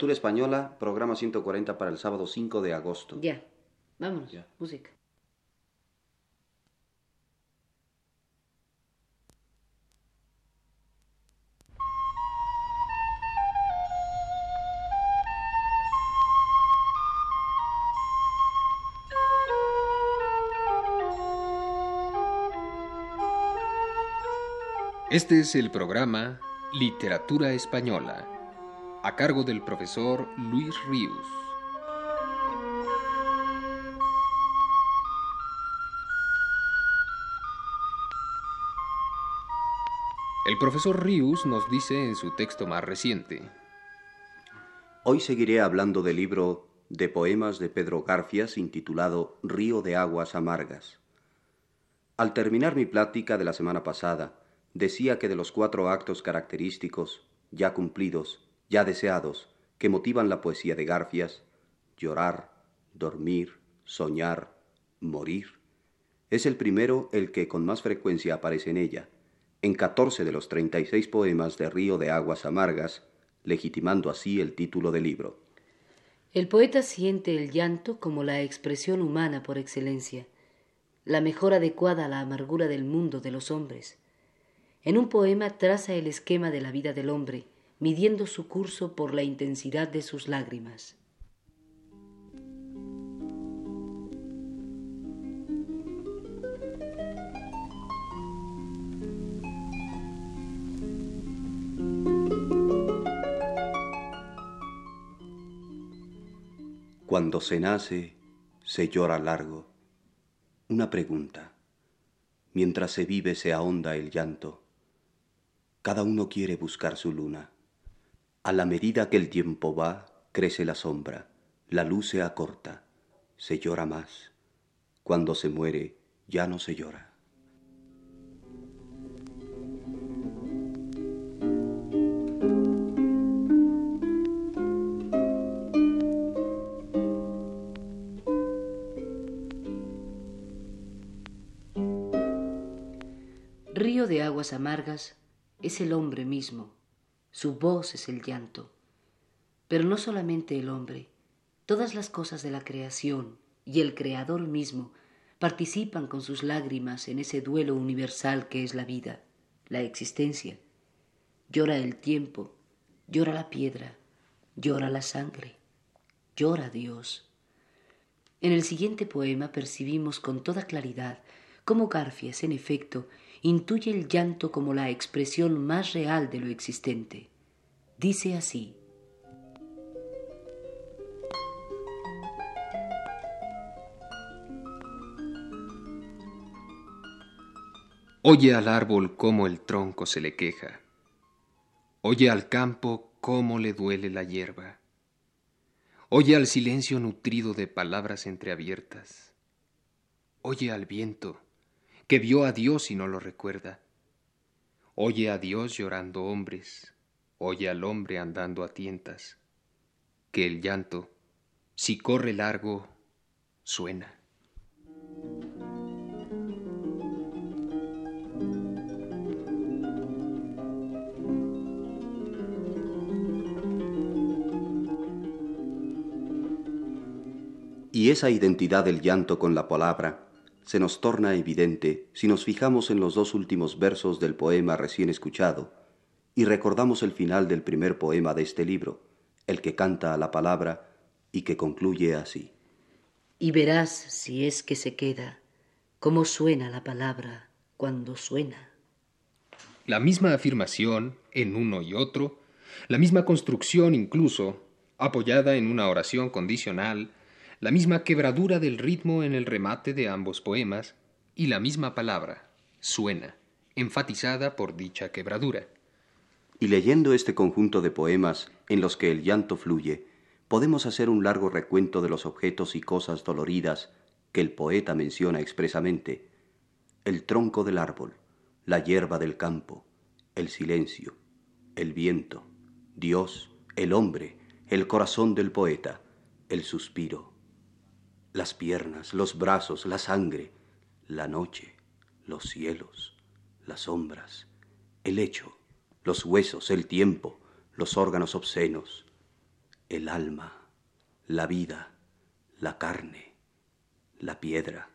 Literatura Española, programa 140 para el sábado 5 de agosto. Ya, vámonos, música. Este es el programa Literatura Española, a cargo del profesor Luis Ríos. El profesor Ríos nos dice en su texto más reciente. Hoy seguiré hablando del libro de poemas de Pedro Garfias intitulado Río de Aguas Amargas. Al terminar mi plática de la semana pasada, decía que de los cuatro actos característicos, ya cumplidos, ya deseados, que motivan la poesía de Garfias, llorar, dormir, soñar, morir, es el primero el que con más frecuencia aparece en ella, en catorce de los treinta y seis poemas de Río de Aguas Amargas, legitimando así el título del libro. El poeta siente el llanto como la expresión humana por excelencia, la mejor adecuada a la amargura del mundo de los hombres. En un poema traza el esquema de la vida del hombre, midiendo su curso por la intensidad de sus lágrimas. Cuando se nace, se llora largo. Una pregunta. Mientras se vive, se ahonda el llanto. Cada uno quiere buscar su luna. A la medida que el tiempo va, crece la sombra, la luz se acorta, se llora más. Cuando se muere, ya no se llora. Río de aguas amargas es el hombre mismo, su voz es el llanto. Pero no solamente el hombre, todas las cosas de la creación y el Creador mismo participan con sus lágrimas en ese duelo universal que es la vida, la existencia. Llora el tiempo, llora la piedra, llora la sangre, llora Dios. En el siguiente poema percibimos con toda claridad cómo Garfias, en efecto, intuye el llanto como la expresión más real de lo existente. Dice así. Oye al árbol cómo el tronco se le queja. Oye al campo cómo le duele la hierba. Oye al silencio nutrido de palabras entreabiertas. Oye al viento que vio a Dios y no lo recuerda. Oye a Dios llorando hombres, oye al hombre andando a tientas, que el llanto, si corre largo, suena. Y esa identidad del llanto con la palabra se nos torna evidente si nos fijamos en los dos últimos versos del poema recién escuchado y recordamos el final del primer poema de este libro, el que canta a la palabra y que concluye así. Y verás, si es que se queda, cómo suena la palabra cuando suena. La misma afirmación en uno y otro, la misma construcción incluso, apoyada en una oración condicional, la misma quebradura del ritmo en el remate de ambos poemas y la misma palabra, suena, enfatizada por dicha quebradura. Y leyendo este conjunto de poemas en los que el llanto fluye, podemos hacer un largo recuento de los objetos y cosas doloridas que el poeta menciona expresamente. El tronco del árbol, la hierba del campo, el silencio, el viento, Dios, el hombre, el corazón del poeta, el suspiro las piernas, los brazos, la sangre, la noche, los cielos, las sombras, el hecho, los huesos, el tiempo, los órganos obscenos, el alma, la vida, la carne, la piedra,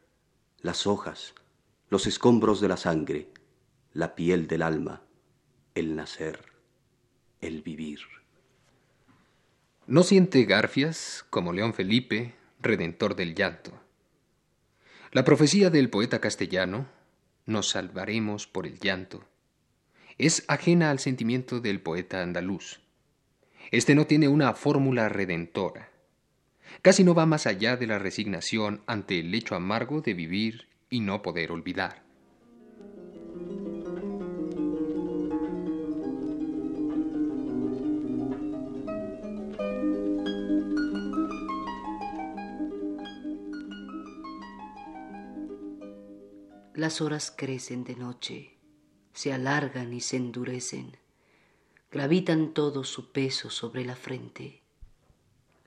las hojas, los escombros de la sangre, la piel del alma, el nacer, el vivir. ¿No siente Garfias, como León Felipe, redentor del llanto? La profecía del poeta castellano, nos salvaremos por el llanto, es ajena al sentimiento del poeta andaluz. Este no tiene una fórmula redentora. Casi no va más allá de la resignación ante el hecho amargo de vivir y no poder olvidar. Las horas crecen de noche, se alargan y se endurecen, gravitan todo su peso sobre la frente.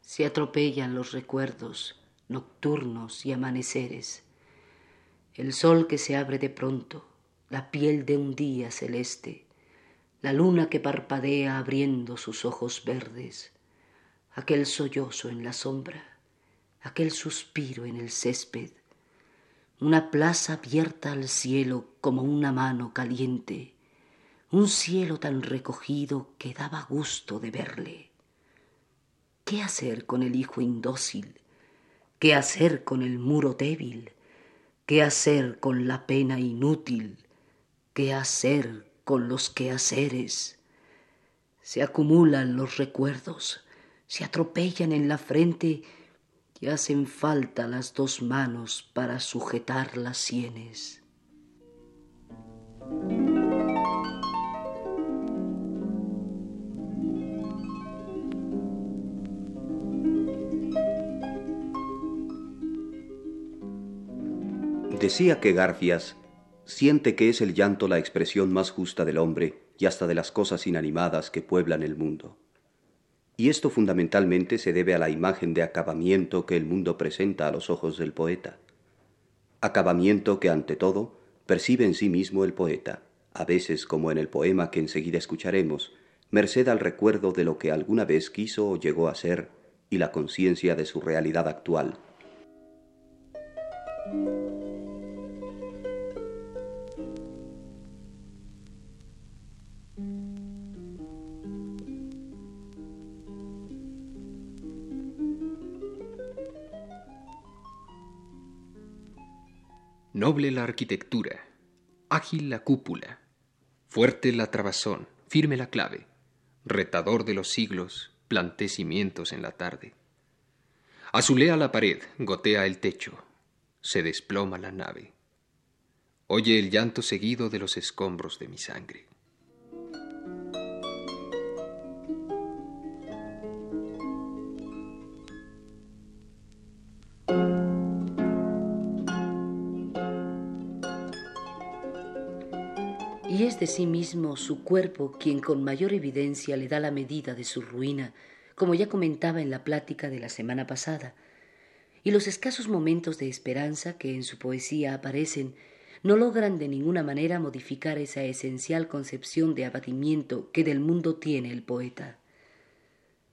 Se atropellan los recuerdos nocturnos y amaneceres. El sol que se abre de pronto, la piel de un día celeste, la luna que parpadea abriendo sus ojos verdes, aquel sollozo en la sombra, aquel suspiro en el césped, una plaza abierta al cielo como una mano caliente, un cielo tan recogido que daba gusto de verle. ¿Qué hacer con el hijo indócil? ¿Qué hacer con el muro débil? ¿Qué hacer con la pena inútil? ¿Qué hacer con los quehaceres? Se acumulan los recuerdos, se atropellan en la frente y hacen falta las dos manos para sujetar las sienes. Decía que Garfias siente que es el llanto la expresión más justa del hombre y hasta de las cosas inanimadas que pueblan el mundo y esto fundamentalmente se debe a la imagen de acabamiento que el mundo presenta a los ojos del poeta. Acabamiento que ante todo percibe en sí mismo el poeta, a veces como en el poema que enseguida escucharemos, merced al recuerdo de lo que alguna vez quiso o llegó a ser y la conciencia de su realidad actual. Noble la arquitectura, ágil la cúpula, fuerte la trabazón, firme la clave, retador de los siglos, planté cimientos en la tarde. Azulea la pared, gotea el techo, se desploma la nave. Oye el llanto seguido de los escombros de mi sangre. De sí mismo su cuerpo quien con mayor evidencia le da la medida de su ruina, como ya comentaba en la plática de la semana pasada, y los escasos momentos de esperanza que en su poesía aparecen no logran de ninguna manera modificar esa esencial concepción de abatimiento que del mundo tiene el poeta.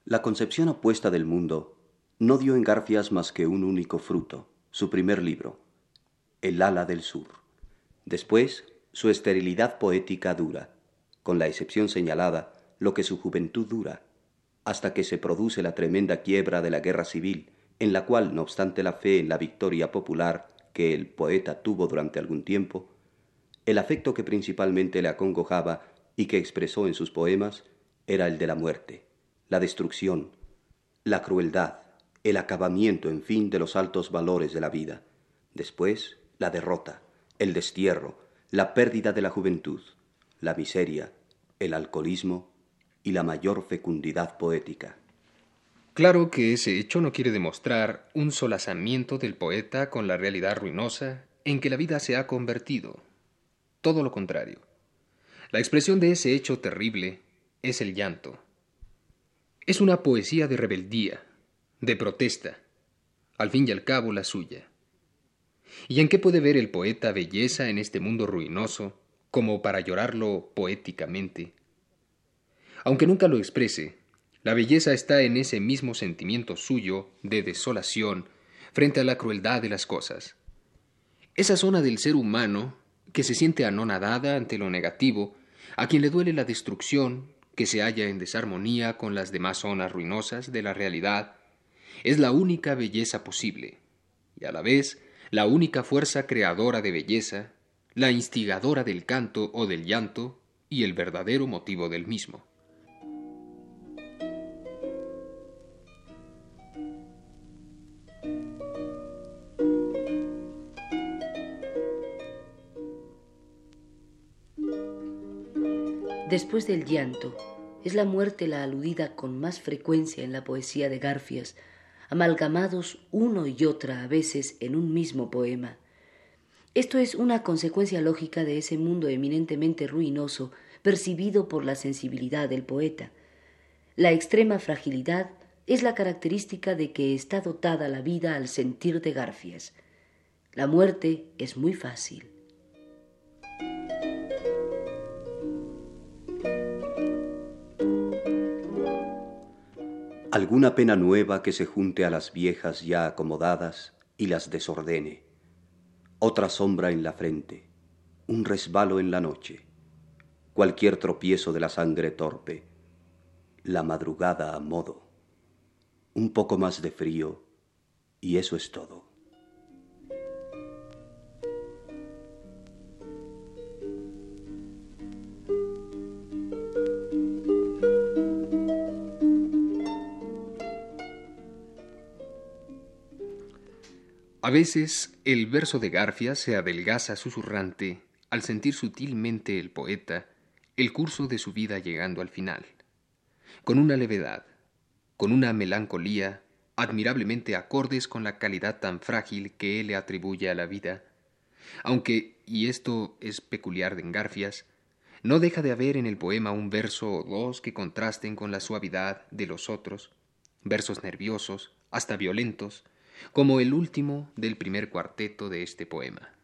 La concepción opuesta del mundo no dio en Garfias más que un único fruto, su primer libro, El ala del sur. Después, su esterilidad poética dura, con la excepción señalada, lo que su juventud dura, hasta que se produce la tremenda quiebra de la guerra civil, en la cual, no obstante la fe en la victoria popular que el poeta tuvo durante algún tiempo, el afecto que principalmente le acongojaba y que expresó en sus poemas era el de la muerte, la destrucción, la crueldad, el acabamiento, en fin, de los altos valores de la vida. Después, la derrota, el destierro, la pérdida de la juventud, la miseria, el alcoholismo y la mayor fecundidad poética. Claro que ese hecho no quiere demostrar un solazamiento del poeta con la realidad ruinosa en que la vida se ha convertido. Todo lo contrario. La expresión de ese hecho terrible es el llanto. Es una poesía de rebeldía, de protesta, al fin y al cabo la suya. ¿Y en qué puede ver el poeta belleza en este mundo ruinoso, como para llorarlo poéticamente? Aunque nunca lo exprese, La belleza está en ese mismo sentimiento suyo de desolación frente a la crueldad de las cosas. Esa zona del ser humano que se siente anonadada ante lo negativo, a quien le duele la destrucción, que se halla en desarmonía con las demás zonas ruinosas de la realidad, es la única belleza posible, y a la vez la única fuerza creadora de belleza, la instigadora del canto o del llanto y el verdadero motivo del mismo. Después del llanto, es la muerte la aludida con más frecuencia en la poesía de Garfias, amalgamados uno y otra a veces en un mismo poema. Esto es una consecuencia lógica de ese mundo eminentemente ruinoso percibido por la sensibilidad del poeta. La extrema fragilidad es la característica de que está dotada la vida al sentir de Garfias. La muerte es muy fácil. Alguna pena nueva que se junte a las viejas ya acomodadas y las desordene, otra sombra en la frente, un resbalo en la noche, cualquier tropiezo de la sangre torpe, la madrugada a modo, un poco más de frío, y eso es todo. Veces el verso de Garfia se adelgaza susurrante al sentir sutilmente el poeta el curso de su vida llegando al final, con una levedad, con una melancolía admirablemente acordes con la calidad tan frágil que él le atribuye a la vida, aunque, y esto es peculiar de Garfias, no deja de haber en el poema un verso o dos que contrasten con la suavidad de los otros, versos nerviosos, hasta violentos, como el último del primer cuarteto de este poema.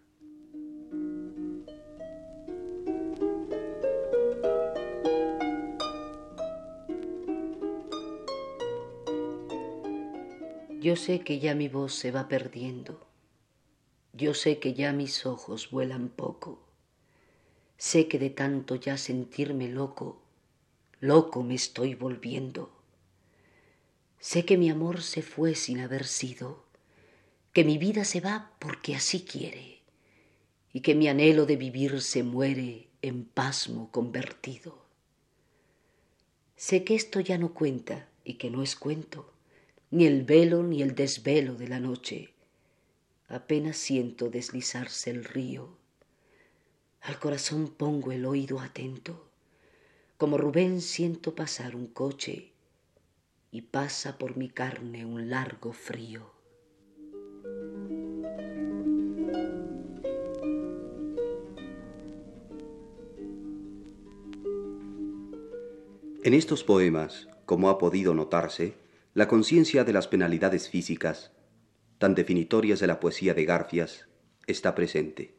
Yo sé que ya mi voz se va perdiendo. Yo sé que ya mis ojos vuelan poco. Sé que de tanto ya sentirme loco, loco me estoy volviendo. Sé que mi amor se fue sin haber sido, que mi vida se va porque así quiere, y que mi anhelo de vivir se muere en pasmo convertido. Sé que esto ya no cuenta y que no es cuento, ni el velo ni el desvelo de la noche. Apenas siento deslizarse el río. Al corazón pongo el oído atento. Como Rubén siento pasar un coche y pasa por mi carne un largo frío. En estos poemas, como ha podido notarse, la conciencia de las penalidades físicas, tan definitorias de la poesía de Garfias, está presente.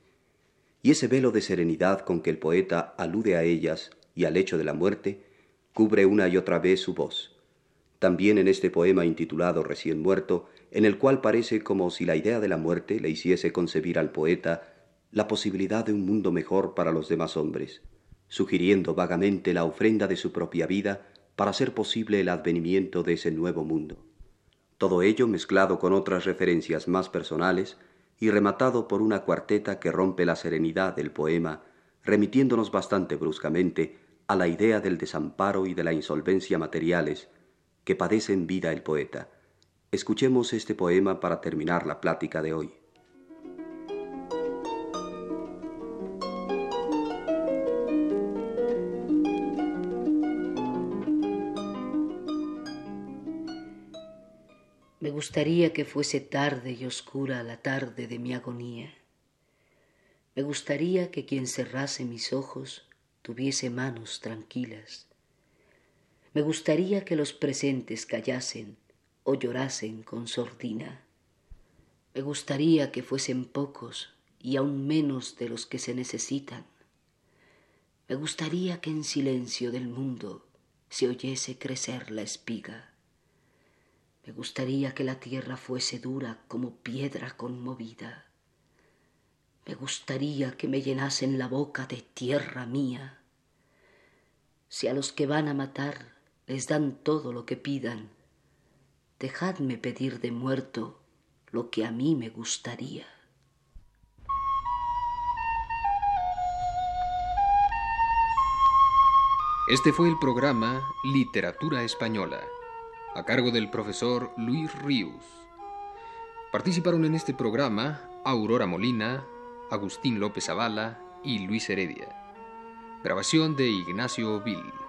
Y ese velo de serenidad con que el poeta alude a ellas y al hecho de la muerte, cubre una y otra vez su voz también en este poema intitulado Recién muerto, en el cual parece como si la idea de la muerte le hiciese concebir al poeta la posibilidad de un mundo mejor para los demás hombres, sugiriendo vagamente la ofrenda de su propia vida para hacer posible el advenimiento de ese nuevo mundo. Todo ello mezclado con otras referencias más personales y rematado por una cuarteta que rompe la serenidad del poema, remitiéndonos bastante bruscamente a la idea del desamparo y de la insolvencia materiales que padece en vida el poeta. Escuchemos este poema para terminar la plática de hoy. Me gustaría que fuese tarde y oscura la tarde de mi agonía. Me gustaría que quien cerrase mis ojos tuviese manos tranquilas me gustaría que los presentes callasen o llorasen con sordina. Me gustaría que fuesen pocos y aún menos de los que se necesitan. Me gustaría que en silencio del mundo si oyese crecer la espiga. Me gustaría que la tierra fuese dura como piedra conmovida. Me gustaría que me llenasen la boca de tierra mía. Si a los que van a matar les dan todo lo que pidan, dejadme pedir de muerto lo que a mí me gustaría. Este fue el programa Literatura Española, a cargo del profesor Luis Ríos. Participaron en este programa Aurora Molina, Agustín López Avala y Luis Heredia. Grabación de Ignacio Vil.